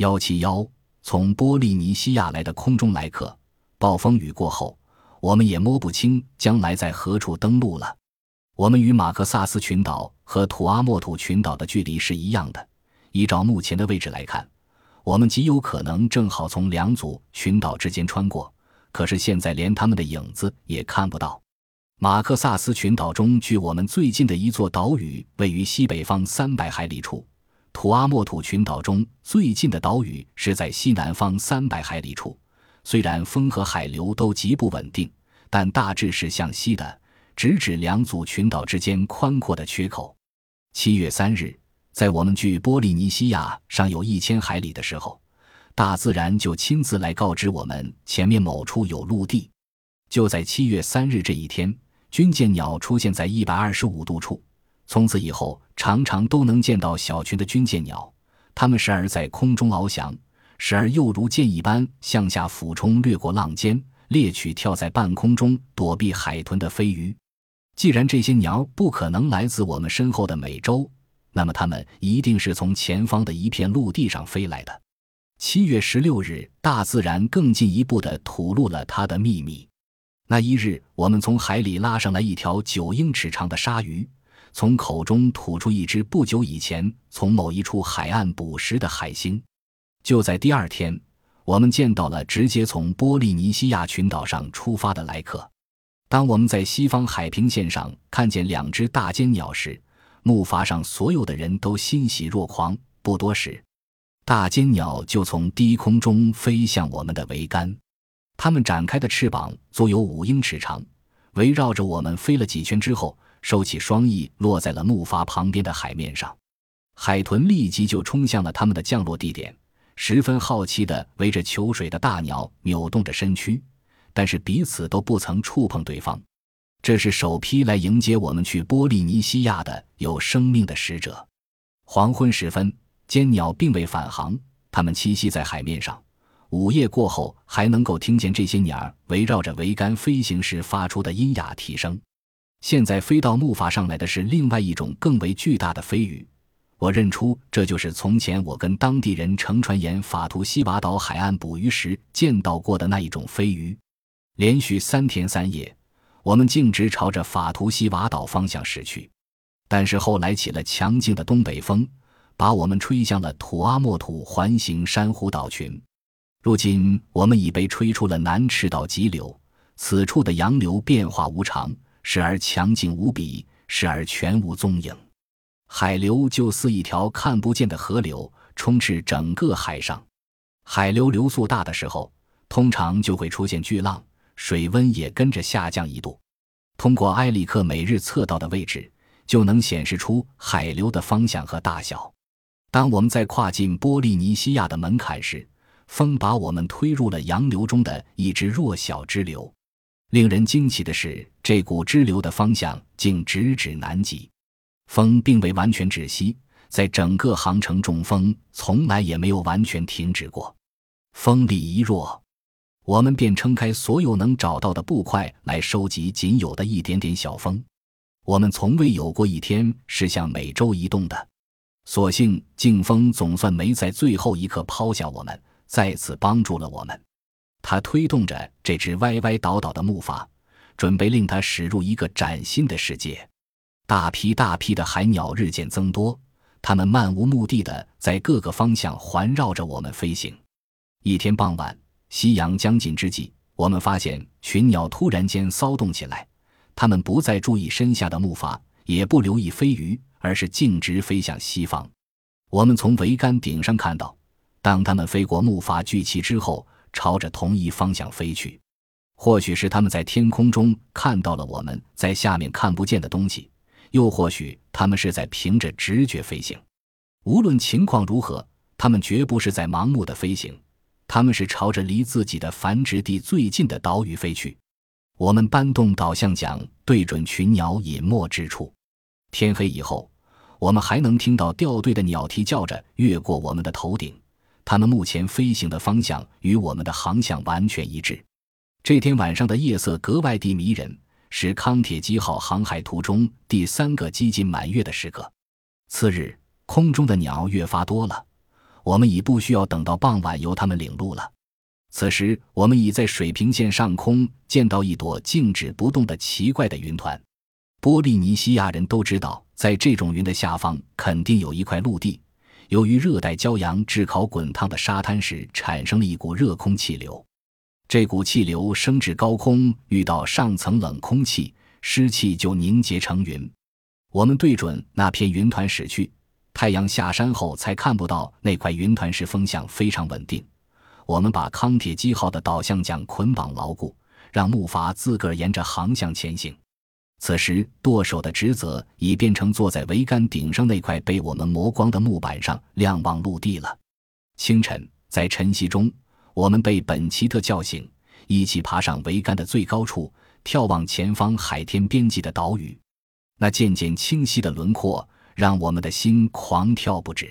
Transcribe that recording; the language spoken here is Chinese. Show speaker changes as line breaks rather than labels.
幺七幺，从波利尼西亚来的空中来客。暴风雨过后，我们也摸不清将来在何处登陆了。我们与马克萨斯群岛和土阿莫土群岛的距离是一样的。依照目前的位置来看，我们极有可能正好从两组群岛之间穿过。可是现在连他们的影子也看不到。马克萨斯群岛中距我们最近的一座岛屿位于西北方三百海里处。土阿莫土群岛中最近的岛屿是在西南方三百海里处，虽然风和海流都极不稳定，但大致是向西的，直指两组群岛之间宽阔的缺口。七月三日，在我们距波利尼西亚尚有一千海里的时候，大自然就亲自来告知我们前面某处有陆地。就在七月三日这一天，军舰鸟出现在一百二十五度处。从此以后，常常都能见到小群的军舰鸟，它们时而在空中翱翔，时而又如箭一般向下俯冲，掠过浪尖，猎取跳在半空中躲避海豚的飞鱼。既然这些鸟不可能来自我们身后的美洲，那么它们一定是从前方的一片陆地上飞来的。七月十六日，大自然更进一步地吐露了它的秘密。那一日，我们从海里拉上来一条九英尺长的鲨鱼。从口中吐出一只不久以前从某一处海岸捕食的海星。就在第二天，我们见到了直接从波利尼西亚群岛上出发的来客。当我们在西方海平线上看见两只大尖鸟时，木筏上所有的人都欣喜若狂。不多时，大尖鸟就从低空中飞向我们的桅杆，它们展开的翅膀足有五英尺长，围绕着我们飞了几圈之后。收起双翼，落在了木筏旁边的海面上。海豚立即就冲向了他们的降落地点，十分好奇地围着求水的大鸟扭动着身躯，但是彼此都不曾触碰对方。这是首批来迎接我们去波利尼西亚的有生命的使者。黄昏时分，尖鸟并未返航，它们栖息在海面上。午夜过后，还能够听见这些鸟儿围绕着桅杆飞行时发出的音哑啼声。现在飞到木筏上来的是另外一种更为巨大的飞鱼，我认出这就是从前我跟当地人乘船沿法图西瓦岛海岸捕鱼时见到过的那一种飞鱼。连续三天三夜，我们径直朝着法图西瓦岛方向驶去，但是后来起了强劲的东北风，把我们吹向了土阿莫土环形珊瑚岛群。如今我们已被吹出了南赤道急流，此处的洋流变化无常。时而强劲无比，时而全无踪影。海流就似一条看不见的河流，充斥整个海上。海流流速大的时候，通常就会出现巨浪，水温也跟着下降一度。通过埃里克每日测到的位置，就能显示出海流的方向和大小。当我们在跨进波利尼西亚的门槛时，风把我们推入了洋流中的一支弱小支流。令人惊奇的是，这股支流的方向竟直指南极，风并未完全止息，在整个航程中，风从来也没有完全停止过。风力一弱，我们便撑开所有能找到的布块来收集仅有的一点点小风。我们从未有过一天是向美洲移动的，所幸劲风总算没在最后一刻抛下我们，再次帮助了我们。他推动着这只歪歪倒倒的木筏，准备令它驶入一个崭新的世界。大批大批的海鸟日渐增多，它们漫无目的的在各个方向环绕着我们飞行。一天傍晚，夕阳将近之际，我们发现群鸟突然间骚动起来。它们不再注意身下的木筏，也不留意飞鱼，而是径直飞向西方。我们从桅杆顶上看到，当它们飞过木筏巨鳍之后。朝着同一方向飞去，或许是他们在天空中看到了我们在下面看不见的东西，又或许他们是在凭着直觉飞行。无论情况如何，他们绝不是在盲目的飞行，他们是朝着离自己的繁殖地最近的岛屿飞去。我们搬动导向桨，对准群鸟隐没之处。天黑以后，我们还能听到掉队的鸟啼叫着越过我们的头顶。他们目前飞行的方向与我们的航向完全一致。这天晚上的夜色格外地迷人，是康铁基号航海途中第三个接近满月的时刻。次日，空中的鸟越发多了，我们已不需要等到傍晚由它们领路了。此时，我们已在水平线上空见到一朵静止不动的奇怪的云团。波利尼西亚人都知道，在这种云的下方肯定有一块陆地。由于热带骄阳炙烤滚烫的沙滩时，产生了一股热空气流。这股气流升至高空，遇到上层冷空气，湿气就凝结成云。我们对准那片云团驶去。太阳下山后，才看不到那块云团时，风向非常稳定。我们把康铁基号的导向桨捆绑牢固，让木筏自个儿沿着航向前行。此时，舵手的职责已变成坐在桅杆顶上那块被我们磨光的木板上瞭望陆地了。清晨，在晨曦中，我们被本奇特叫醒，一起爬上桅杆的最高处，眺望前方海天边际的岛屿。那渐渐清晰的轮廓，让我们的心狂跳不止。